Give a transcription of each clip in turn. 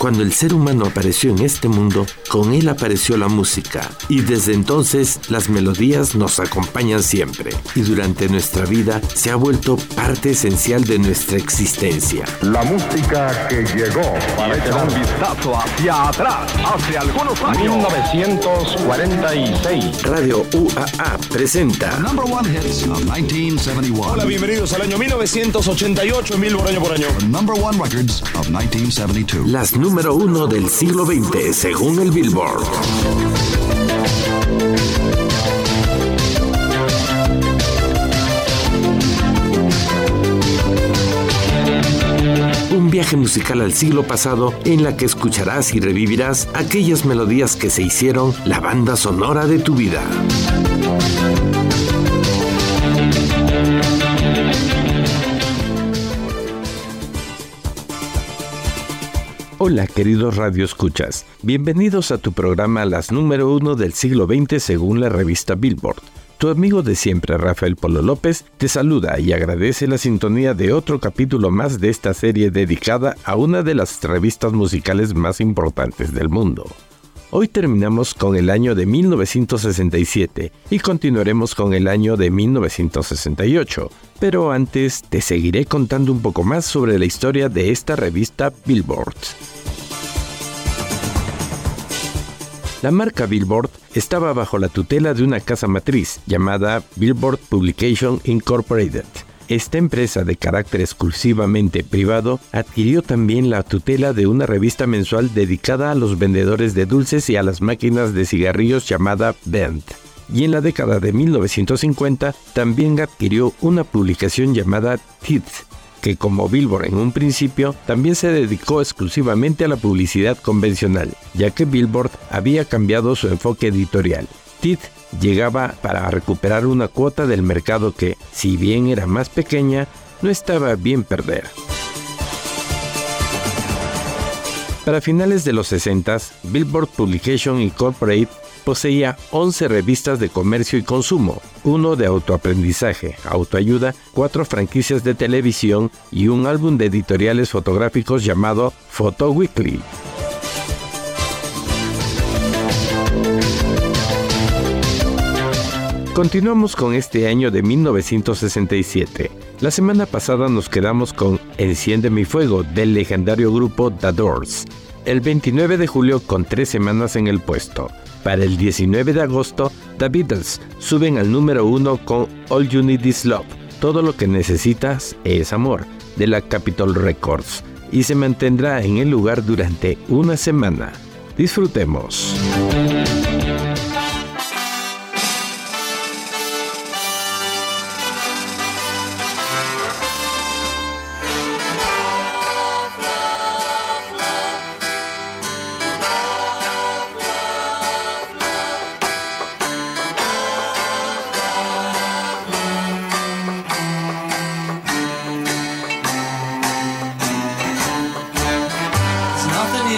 Cuando el ser humano apareció en este mundo, con él apareció la música y desde entonces las melodías nos acompañan siempre y durante nuestra vida se ha vuelto parte esencial de nuestra existencia. La música que llegó para este un vistazo hacia atrás, hace algunos años. 1946. Radio UAA presenta Number one hits of 1971. Hola, bienvenidos al año 1988 en Billboard año por año. Number one records of 1972. las número uno del siglo XX según el Billboard. Un viaje musical al siglo pasado en la que escucharás y revivirás aquellas melodías que se hicieron la banda sonora de tu vida. Hola queridos Radio Escuchas, bienvenidos a tu programa Las número uno del siglo XX según la revista Billboard. Tu amigo de siempre, Rafael Polo López, te saluda y agradece la sintonía de otro capítulo más de esta serie dedicada a una de las revistas musicales más importantes del mundo. Hoy terminamos con el año de 1967 y continuaremos con el año de 1968, pero antes te seguiré contando un poco más sobre la historia de esta revista Billboard. La marca Billboard estaba bajo la tutela de una casa matriz llamada Billboard Publication Incorporated. Esta empresa de carácter exclusivamente privado adquirió también la tutela de una revista mensual dedicada a los vendedores de dulces y a las máquinas de cigarrillos llamada Bend. Y en la década de 1950 también adquirió una publicación llamada Teeth, que como Billboard en un principio también se dedicó exclusivamente a la publicidad convencional, ya que Billboard había cambiado su enfoque editorial. Teeth llegaba para recuperar una cuota del mercado que, si bien era más pequeña, no estaba bien perder. Para finales de los 60, Billboard Publication Incorporated poseía 11 revistas de comercio y consumo, uno de autoaprendizaje, autoayuda, cuatro franquicias de televisión y un álbum de editoriales fotográficos llamado Photo Weekly. Continuamos con este año de 1967. La semana pasada nos quedamos con Enciende mi fuego del legendario grupo The Doors. El 29 de julio con tres semanas en el puesto. Para el 19 de agosto, The Beatles suben al número uno con All You Need Is Love. Todo lo que necesitas es amor, de la Capitol Records, y se mantendrá en el lugar durante una semana. Disfrutemos.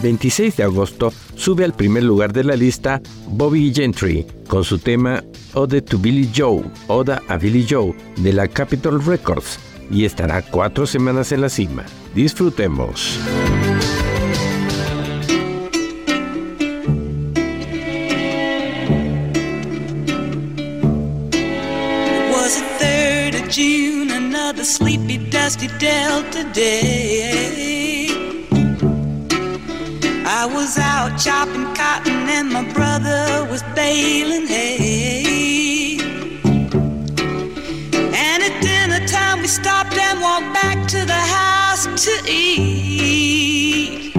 El 26 de agosto sube al primer lugar de la lista Bobby Gentry con su tema Ode to Billy Joe, Oda a Billy Joe, de la Capitol Records, y estará cuatro semanas en la cima. Disfrutemos. It was the 3rd of June, another sleepy, dusty Delta day. Chopping cotton and my brother was baling hay. And at dinner time we stopped and walked back to the house to eat.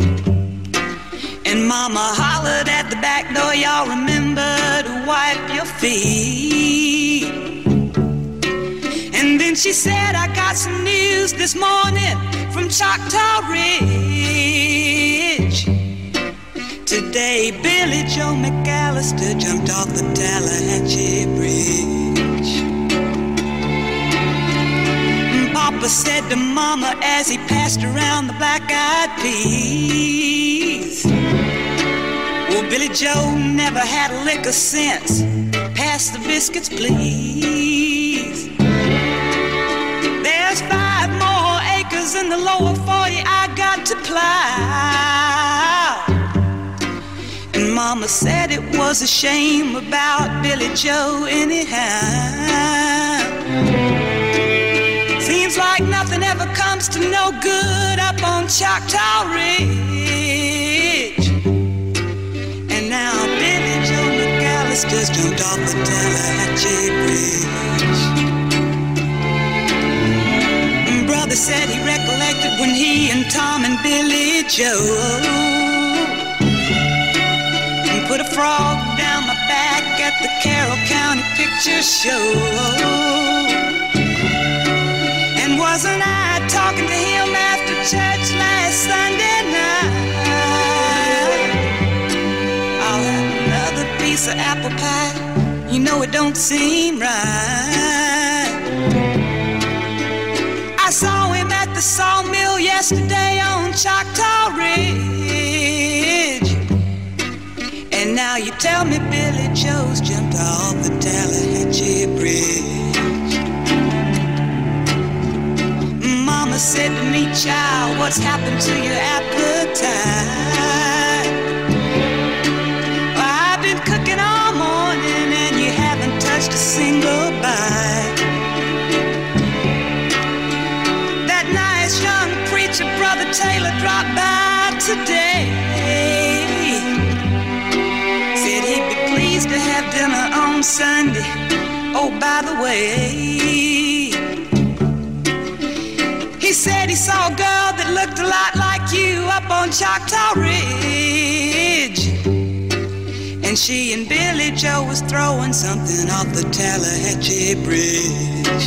And mama hollered at the back door, y'all remember to wipe your feet. And then she said, I got some news this morning from Choctaw Ridge. Today, Billie Joe McAllister jumped off the Tallahatchie Bridge. Papa said to Mama as he passed around the black eyed peas. Well, Billie Joe never had a lick sense. Pass the biscuits, please. There's five more acres in the lower 40 I got to plow. Mama said it was a shame about Billie Joe, anyhow. Seems like nothing ever comes to no good up on Choctaw Ridge. And now Billie Joe McAllister's jumped off the Tallahatchie Bridge. And Brother said he recollected when he and Tom and Billie Joe put a frog down my back at the Carroll County Picture Show. And wasn't I talking to him after church last Sunday night? I'll have another piece of apple pie. You know it don't seem right. I saw him at the sawmill yesterday on Choctaw Ridge. Now you tell me Billie Joe's jumped off the Tallahatchie Bridge. Mama said to me, child, what's happened to your appetite? I've been cooking all morning and you haven't touched a single bite. That nice young preacher, Brother Taylor, dropped by today. Dinner on Sunday. Oh, by the way, he said he saw a girl that looked a lot like you up on Choctaw Ridge. And she and Billie Joe was throwing something off the Tallahatchie Bridge.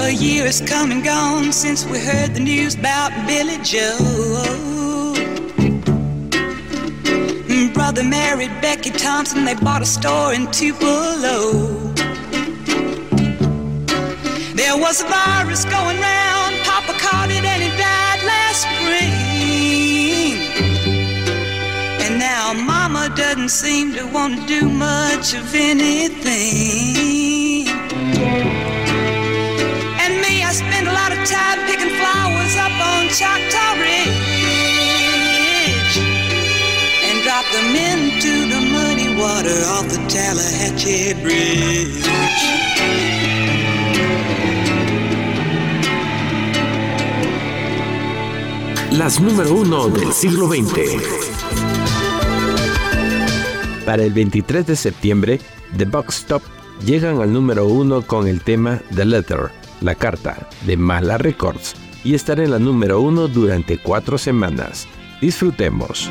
A year has come and gone since we heard the news about Billie Joe. Brother married Becky Thompson, they bought a store in Tupelo. There was a virus going round, Papa caught it and he died last spring. And now Mama doesn't seem to want to do much of anything. And me, I spend a lot of time picking flowers up on Choctaw Ridge them into the muddy water off the Tallahatchie Bridge. Las número uno del siglo XX. Para el 23 de septiembre, The Box Top llegan al número uno con el tema The Letter, la carta, de Mala Records, y estar en la número uno durante cuatro semanas. Disfrutemos.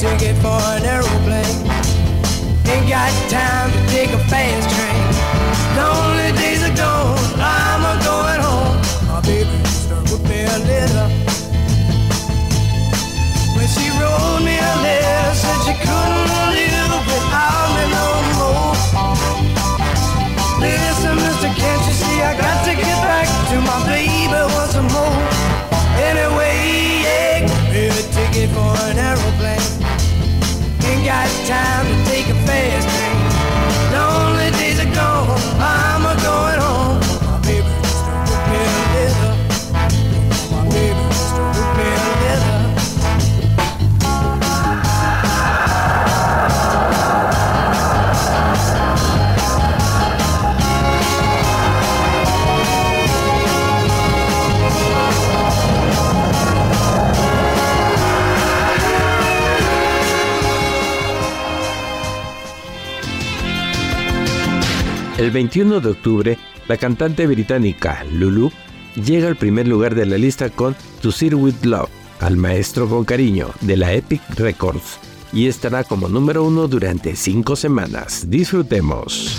Ticket for an aeroplane. Ain't got time to take a fast train. Lonely days are gone, I'm a going home. My baby just wrote me a letter. When she wrote me a letter, said she couldn't live without me no more. Listen, mister, can't you see I got to get back to my baby once more? El 21 de octubre, la cantante británica Lulu llega al primer lugar de la lista con To Sir With Love, al maestro con cariño, de la Epic Records, y estará como número uno durante cinco semanas. Disfrutemos.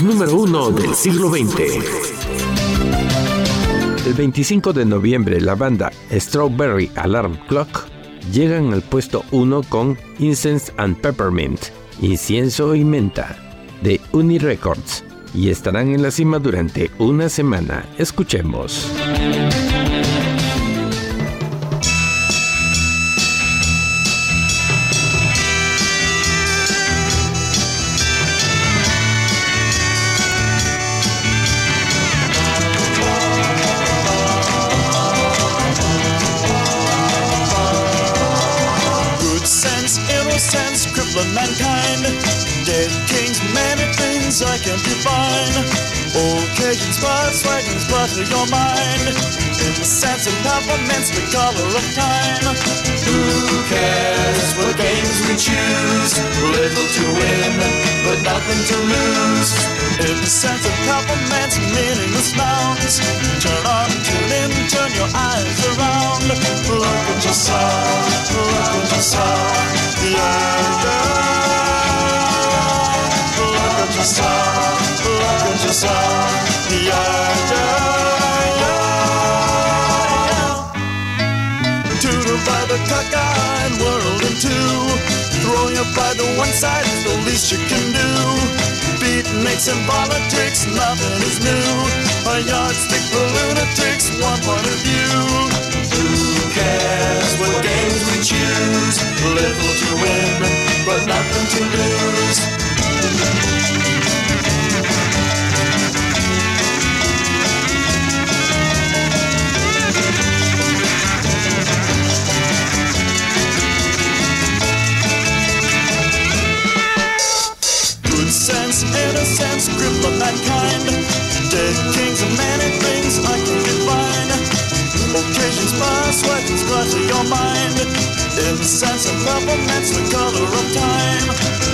Número uno del siglo XX. El 25 de noviembre la banda Strawberry Alarm Clock llegan al puesto 1 con Incense and Peppermint, Incienso y Menta, de Uni Records, y estarán en la cima durante una semana. Escuchemos. Peppermints, the color of time. Who cares what games we choose? Little to win, but nothing to lose. In the sense of peppermints, meaningless nouns. Turn on, tune in, turn your eyes around. Look at your sound, look at your sound. Yeah, yeah. Look at your sound, look at your sound. Yeah, yeah, By the cockeyed world in two. Throw you by the one side is the least you can do. Beatniks and politics, nothing is new. A yardstick for lunatics, one point of view. Who cares what games we choose? Little to win, but nothing to lose. Peppermints, the color of time.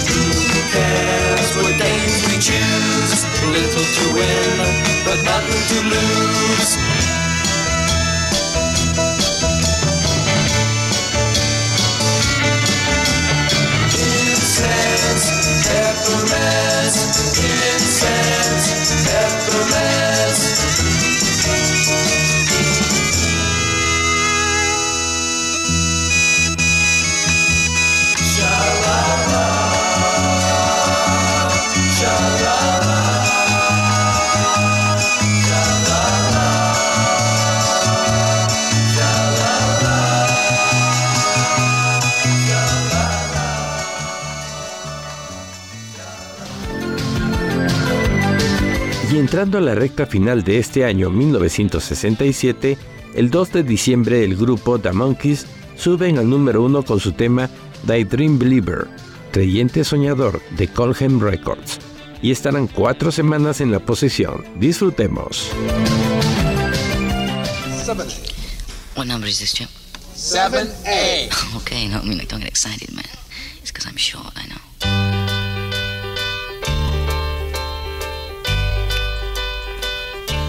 Who cares what games we choose? Little to win, but nothing to lose. Entrando a la recta final de este año 1967, el 2 de diciembre el grupo The Monkees suben al número uno con su tema Daydream Believer, creyente soñador de Colham Records, y estarán cuatro semanas en la posición. Disfrutemos. What number is this, Chip? 7A. Okay, no, I mean, like, don't get excited, man. It's because I'm short, I know.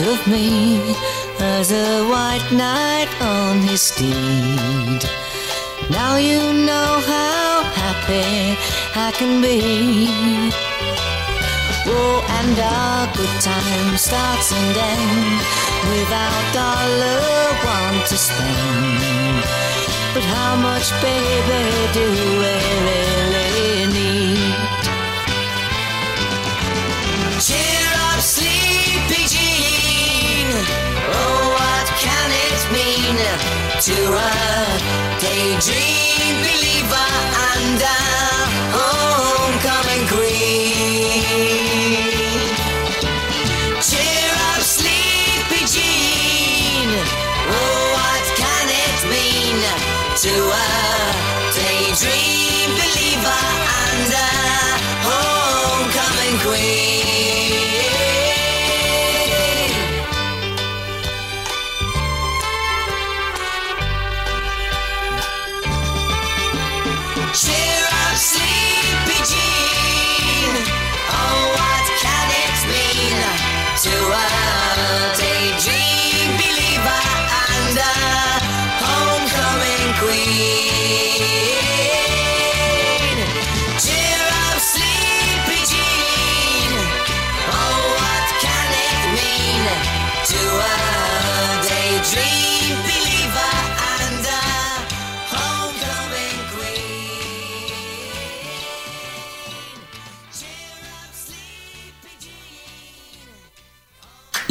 Of me as a white knight on his steed. Now you know how happy I can be. Oh, and our good time starts and ends without dollar one to spend. But how much, baby, do we really need? Cheer up, sleepy Jean. Oh, what can it mean to a daydream believer and a homecoming queen? to a daydream believer and a homecoming queen.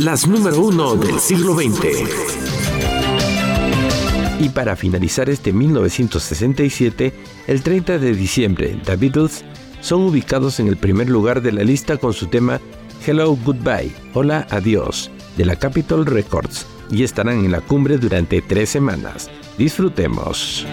las número uno del siglo XX. Y para finalizar este 1967, el 30 de diciembre, The Beatles son ubicados en el primer lugar de la lista con su tema Hello Goodbye, Hola Adiós, de la Capitol Records, y estarán en la cumbre durante tres semanas. Disfrutemos.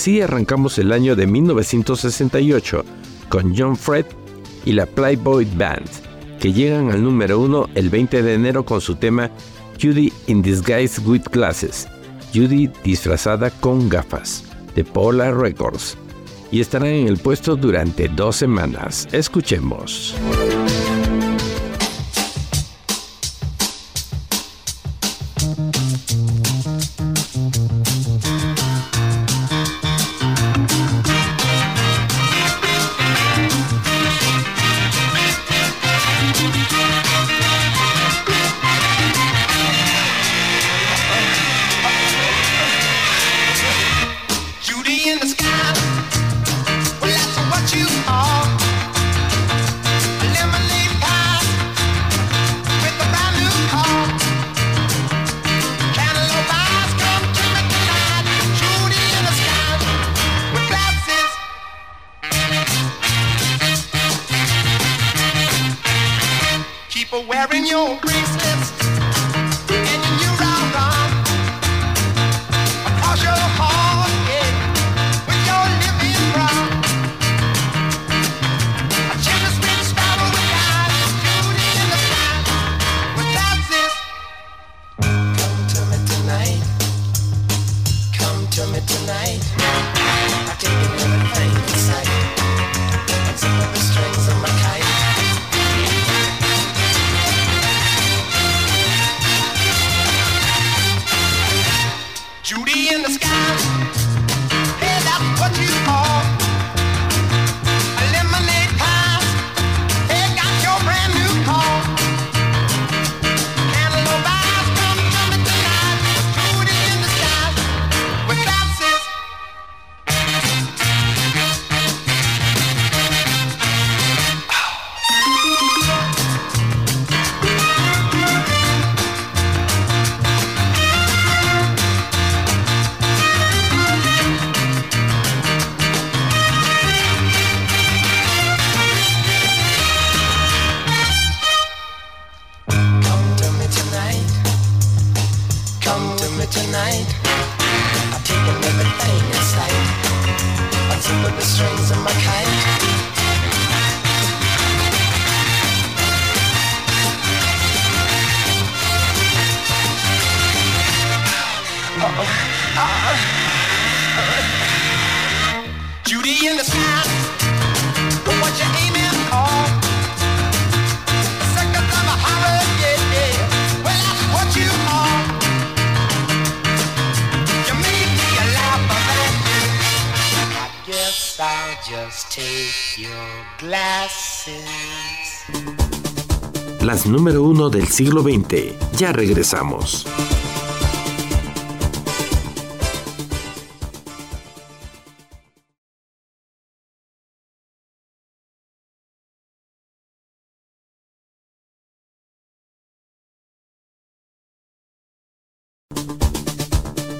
Así arrancamos el año de 1968 con John Fred y la Playboy Band, que llegan al número uno el 20 de enero con su tema Judy in Disguise with Glasses, Judy disfrazada con gafas, de Polar Records, y estarán en el puesto durante dos semanas. Escuchemos. hearing you. Número uno del siglo XX. Ya regresamos.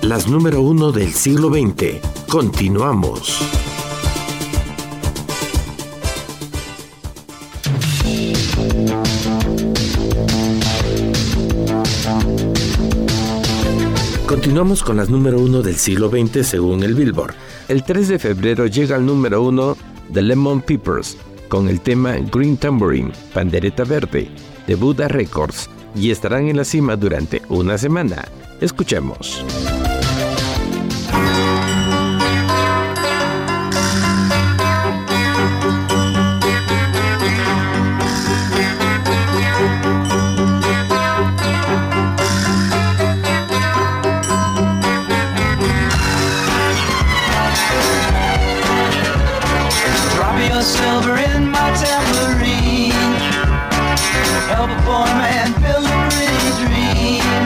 Las número uno del siglo XX. Continuamos. Continuamos con las número uno del siglo XX según el Billboard. El 3 de febrero llega al número uno The Lemon Peppers con el tema Green Tambourine, Pandereta Verde, de Buddha Records, y estarán en la cima durante una semana. Escuchemos. silver in my tambourine. Help a poor man build a pretty dream.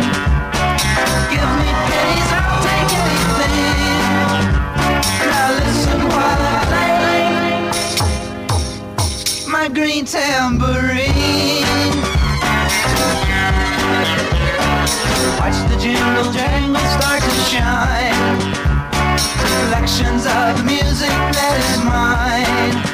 Give me pennies, I'll take anything. Now listen while I play my green tambourine. Watch the jingle jangle start to shine. Collections of music that is mine.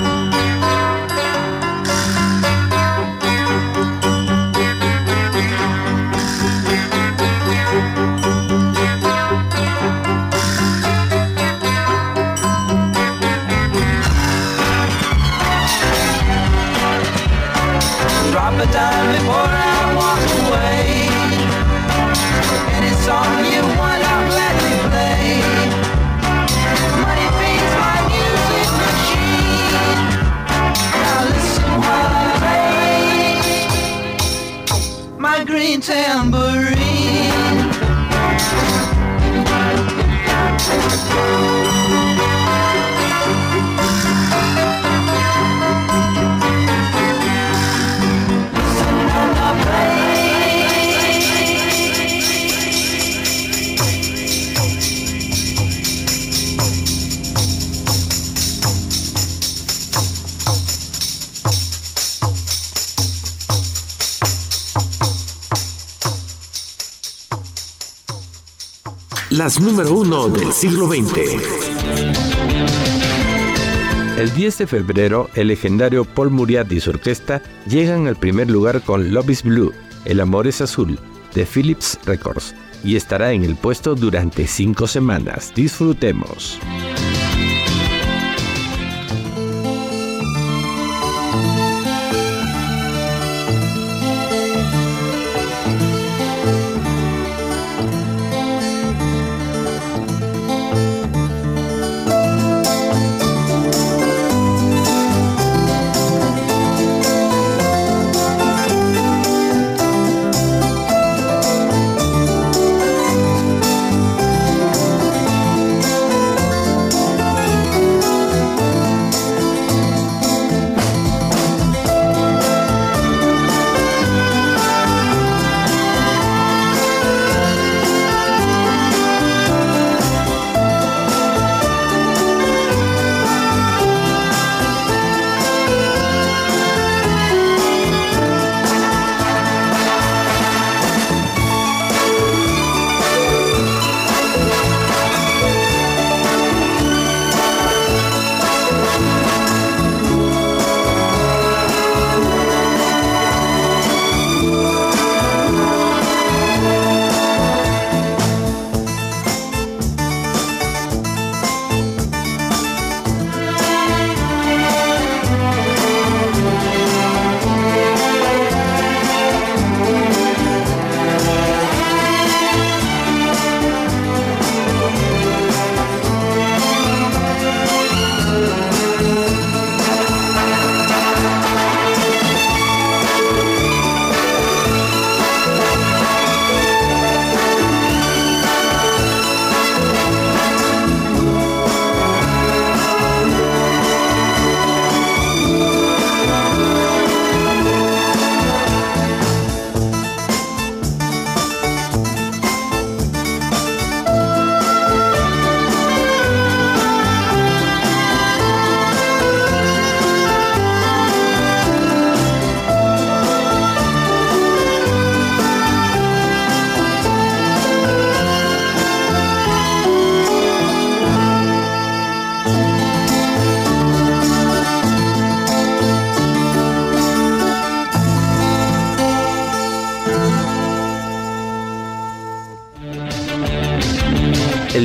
tambourine. Las número uno del siglo XX. El 10 de febrero, el legendario Paul Muriat y su orquesta llegan al primer lugar con Love is Blue, El amor es azul, de Philips Records, y estará en el puesto durante cinco semanas. Disfrutemos.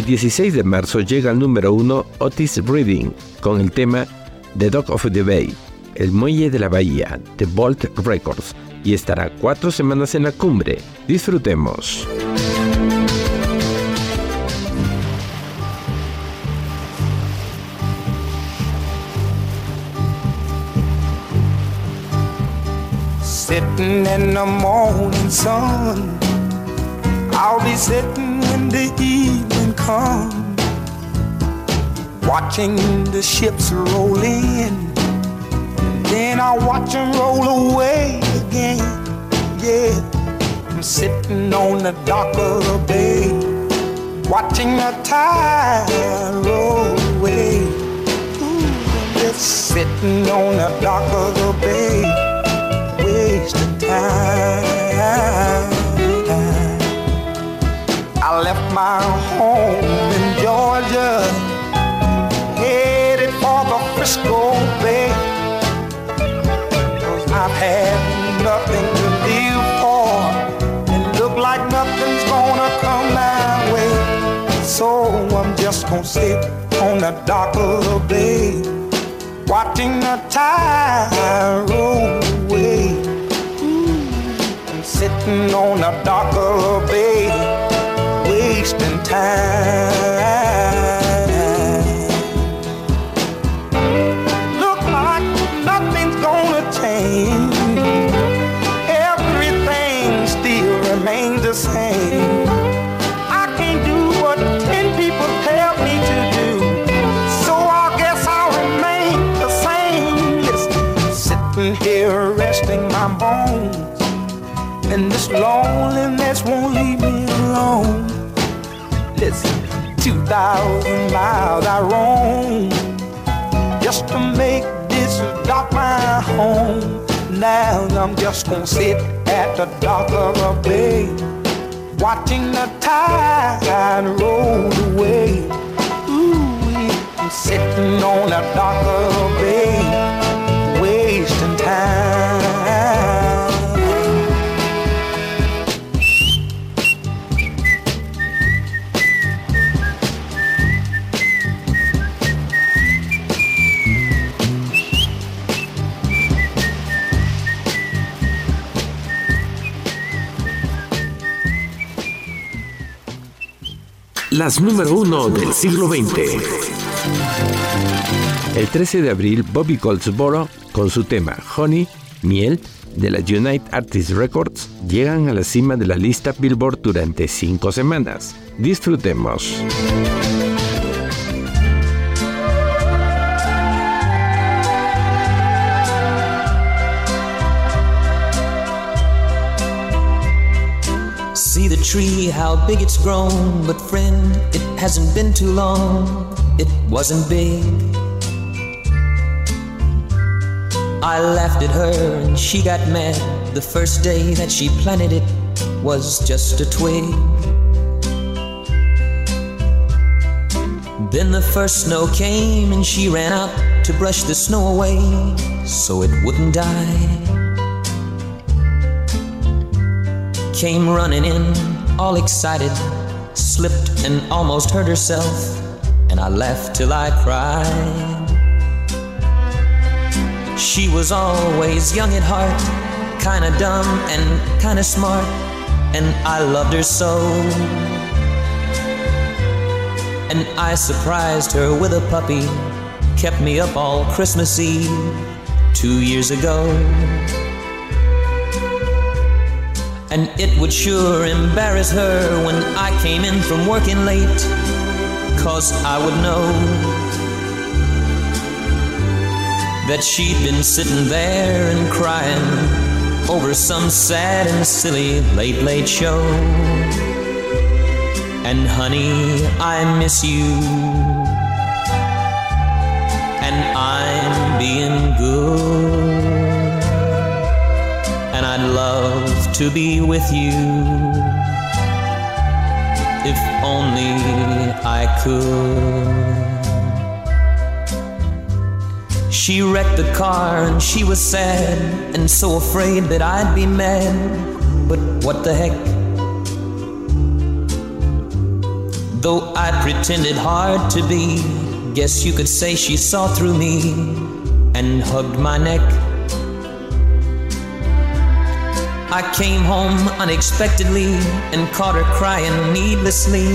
16 de marzo llega al número 1 Otis Reading con el tema The Dock of the Bay, El Muelle de la Bahía, de Bolt Records, y estará cuatro semanas en la cumbre. Disfrutemos. Sitting in the morning sun, I'll be sitting when the evening comes, watching the ships roll in. Then I'll watch them roll away again. Yeah, I'm sitting on the dock of the bay, watching the tide roll away. Ooh, just sitting on the dock of the bay, wasting time. I left my home in Georgia, headed for the Frisco Bay. I've had nothing to live for, and look like nothing's gonna come my way. So I'm just gonna sit on the dock of the bay, watching the tide roll away. Mm, Ooh, sitting on a darker bay, wasting time. Look like nothing's gonna change. Everything still remains the same. I can't do what ten people tell me to do. So I guess I'll remain the same. Sitting here resting my bones. And this loneliness won't leave me alone. 2,000 miles I roam just to make this dock my home. Now I'm just gonna sit at the dock of a bay, watching the tide roll away. Ooh, I'm sitting on the dock of a bay, wasting time. Las número uno del siglo XX. El 13 de abril, Bobby Goldsboro, con su tema Honey, Miel, de la United Artists Records, llegan a la cima de la lista Billboard durante cinco semanas. Disfrutemos. Tree, how big it's grown. But friend, it hasn't been too long. It wasn't big. I laughed at her and she got mad. The first day that she planted it was just a twig. Then the first snow came and she ran out to brush the snow away so it wouldn't die. Came running in, all excited, slipped and almost hurt herself, and I laughed till I cried. She was always young at heart, kinda dumb and kinda smart, and I loved her so. And I surprised her with a puppy, kept me up all Christmas Eve two years ago. And it would sure embarrass her when I came in from working late, cause I would know that she'd been sitting there and crying over some sad and silly late, late show. And honey, I miss you. And I'm being good. And I'd love to be with you. If only I could. She wrecked the car and she was sad and so afraid that I'd be mad. But what the heck? Though I pretended hard to be, guess you could say she saw through me and hugged my neck. I came home unexpectedly and caught her crying needlessly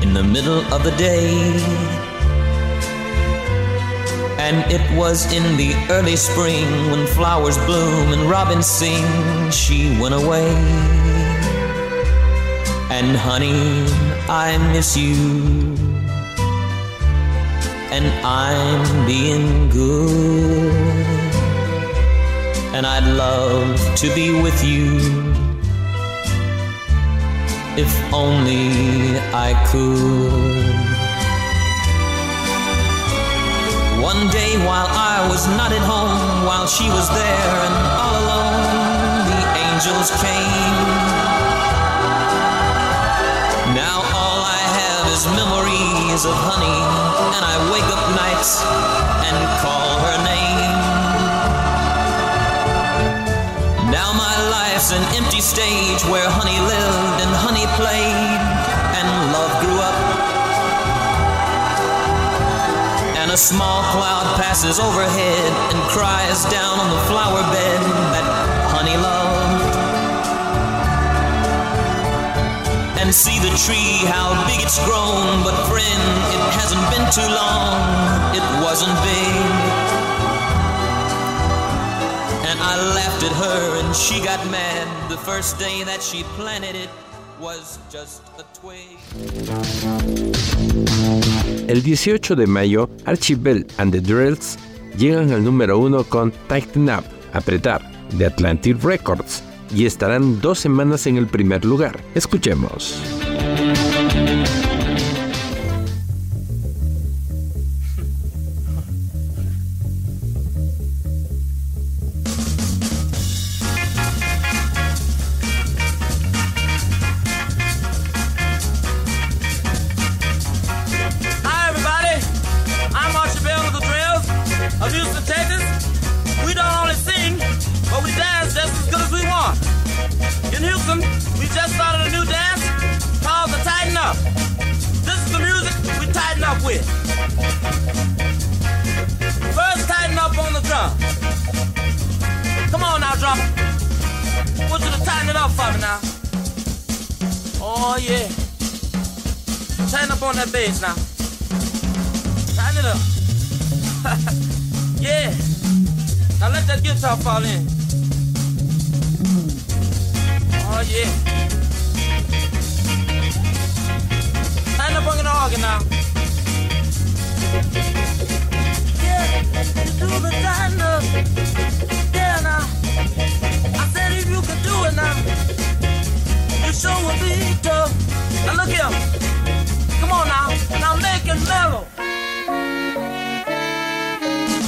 in the middle of the day. And it was in the early spring when flowers bloom and robins sing, she went away. And honey, I miss you. And I'm being good. And I'd love to be with you. If only I could. One day while I was not at home, while she was there and all alone, the angels came. Now all I have is memories of honey, and I wake up nights and call her name. My an empty stage where honey lived and honey played, and love grew up. And a small cloud passes overhead and cries down on the flower bed that honey loved. and see the tree, how big it's grown. But friend, it hasn't been too long, it wasn't big. El 18 de mayo, Archie Bell and the Drills llegan al número uno con Tighten Up, Apretar, de Atlantic Records, y estarán dos semanas en el primer lugar. Escuchemos. Oh, yeah. Tighten up on that bass now. Tighten it up. yeah. Now let that guitar fall in. Oh yeah. Tighten up on the organ now. Yeah, do the up. Yeah now. I said if you could do it now, sure would be tough. Now look here. Come on now. Now make it mellow.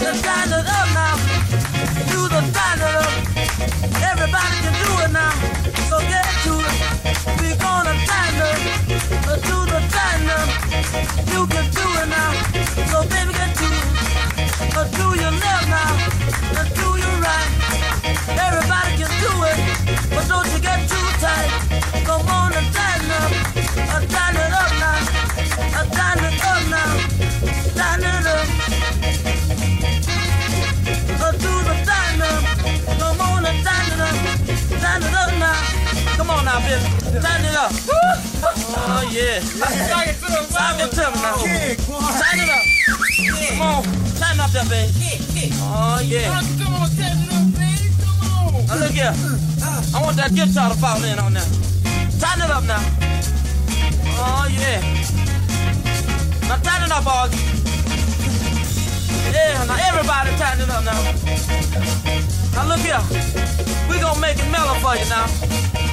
Just tighten it up now. Do the tighten it up. Everybody can do it now. So get to it. We gonna up. Uh, Do the tighten up. You can do it now. So baby get to it. Do your left now. Do your right. Everybody On now, it up. Oh, yeah. Talk it him now. Tighten it up. Come on. Tighten up that, baby. Oh, yeah. Come on, tighten it up, baby. Come on. Now, look here. I want that guitar to fall in on that. Tighten it up now. Oh, yeah. Now, tighten it up, Augie. Yeah, now everybody tighten it up now. Now look here. We gonna make it mellow for you now.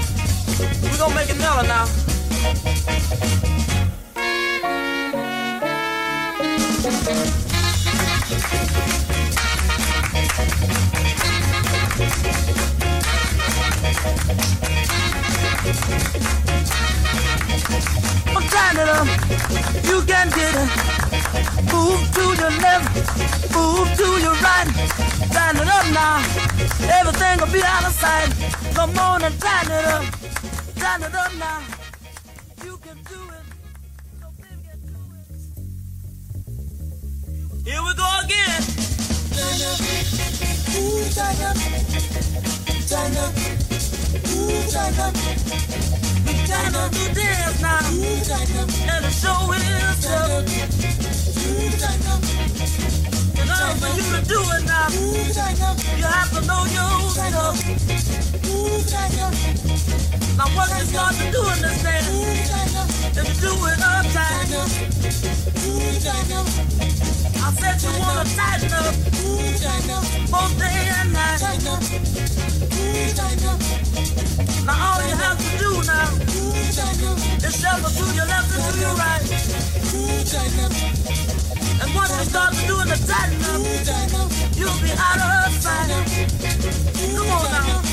We gonna make it mellow now. I'm tighten it up. You can get it. Move to your left, move to your right. Tighten it up now. Everything will be out of sight. Come on and tighten it up. Tighten it up now. You can do it. So baby, to it. Here we go again. Tighten up. Ooh, up. Up. Ooh, up. We tighten up to dance now. Ooh, up. And the show is up. In order for you to do it now, you have to know your stuff. Now what start to do in this if you do it uptight, I said you wanna tighten up, both day and night. Now all you have to do now is shuffle to your left and to your right. And once you start to doing the tighten up, you'll be out of sight. Come on now,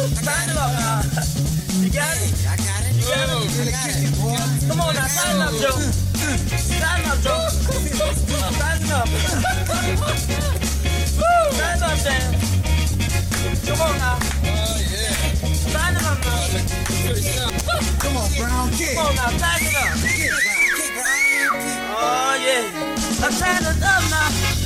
Tighten it up now. You got it? I got it. You got it? You got it. Come on now, tighten up, Joe. Tighten up, Joe. Tighten up. Woo! Tighten up, Dan. Come on now. Oh, yeah. Tighten up now. Come on, Brown, kick. Come on now, tighten up. Oh, yeah. I'm it up now.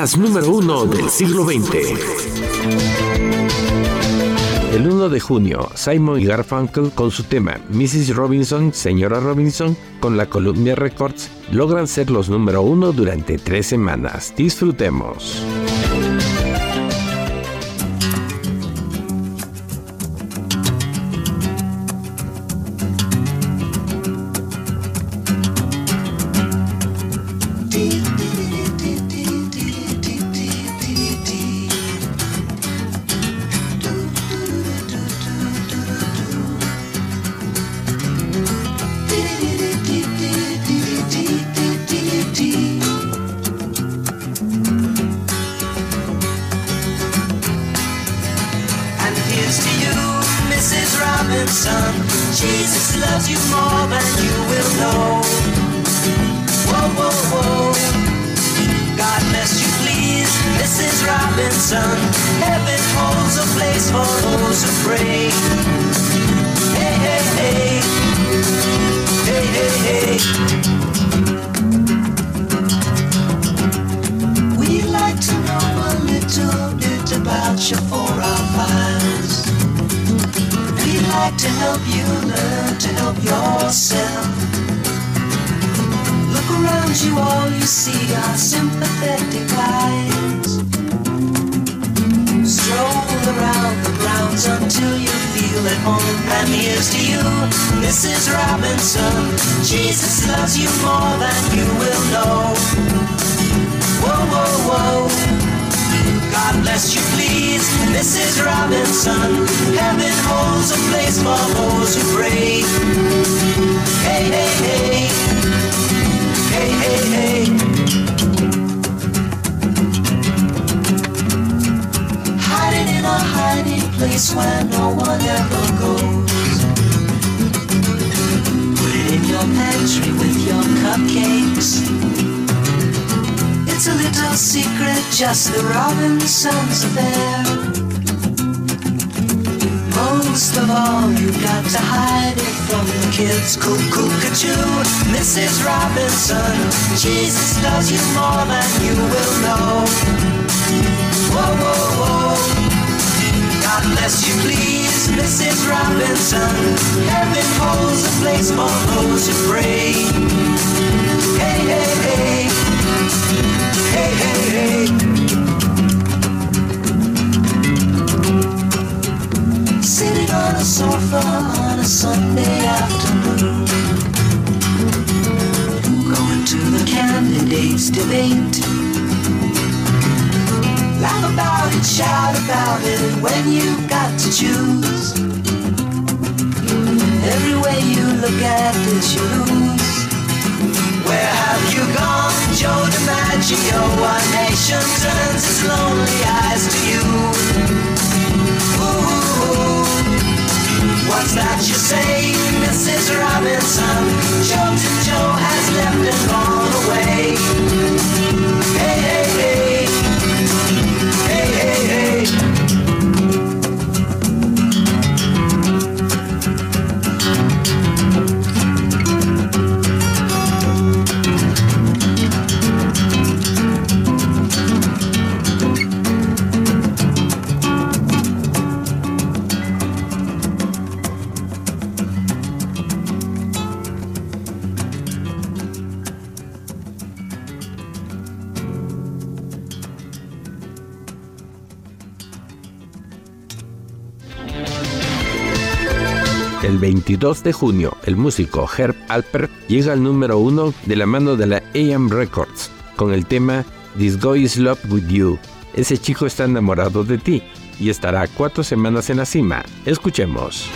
Las número uno del siglo XX. El 1 de junio, Simon y Garfunkel con su tema Mrs. Robinson, Señora Robinson, con la Columbia Records, logran ser los número uno durante tres semanas. Disfrutemos. Secret, just the Robinsons affair. Most of all, you've got to hide it from the kids. Cuckoo, cuckoo, Mrs. Robinson. Jesus loves you more than you will know. Whoa, whoa, whoa. God bless you, please, Mrs. Robinson. Heaven holds a place for those who pray. Hey, hey, hey. Hey, hey, hey. Sitting on a sofa on a Sunday afternoon. Going to the candidates' debate. Laugh about it, shout about it when you've got to choose. Every way you look at this, you lose. Where have you gone, Joe DiMaggio? One nation turns its lonely eyes to you. Ooh, what's that you say, Mrs. Robinson? Chosen Joe has left and gone away. El 22 de junio, el músico Herb Alpert llega al número uno de la mano de la AM Records con el tema This Guy is Love With You. Ese chico está enamorado de ti y estará cuatro semanas en la cima. Escuchemos.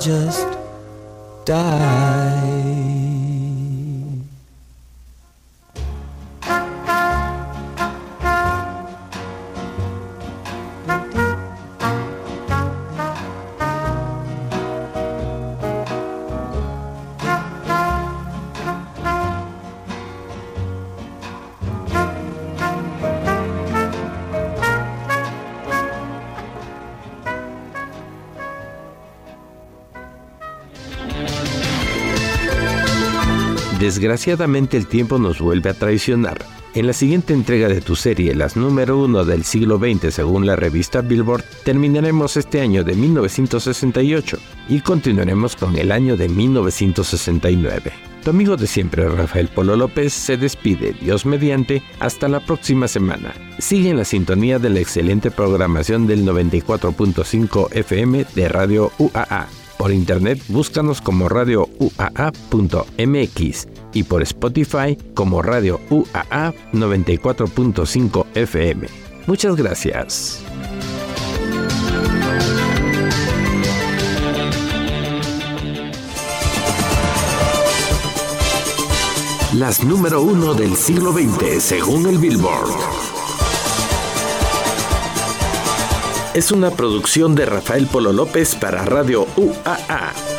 Just die. Desgraciadamente el tiempo nos vuelve a traicionar. En la siguiente entrega de tu serie, las número uno del siglo XX según la revista Billboard, terminaremos este año de 1968 y continuaremos con el año de 1969. Tu amigo de siempre, Rafael Polo López, se despide, Dios mediante, hasta la próxima semana. Sigue en la sintonía de la excelente programación del 94.5 FM de Radio UAA. Por internet búscanos como radio UAA.mx y por Spotify como radio UAA 94.5 FM. Muchas gracias. Las número uno del siglo XX según el Billboard. es una producción de Rafael Polo López para Radio UAA.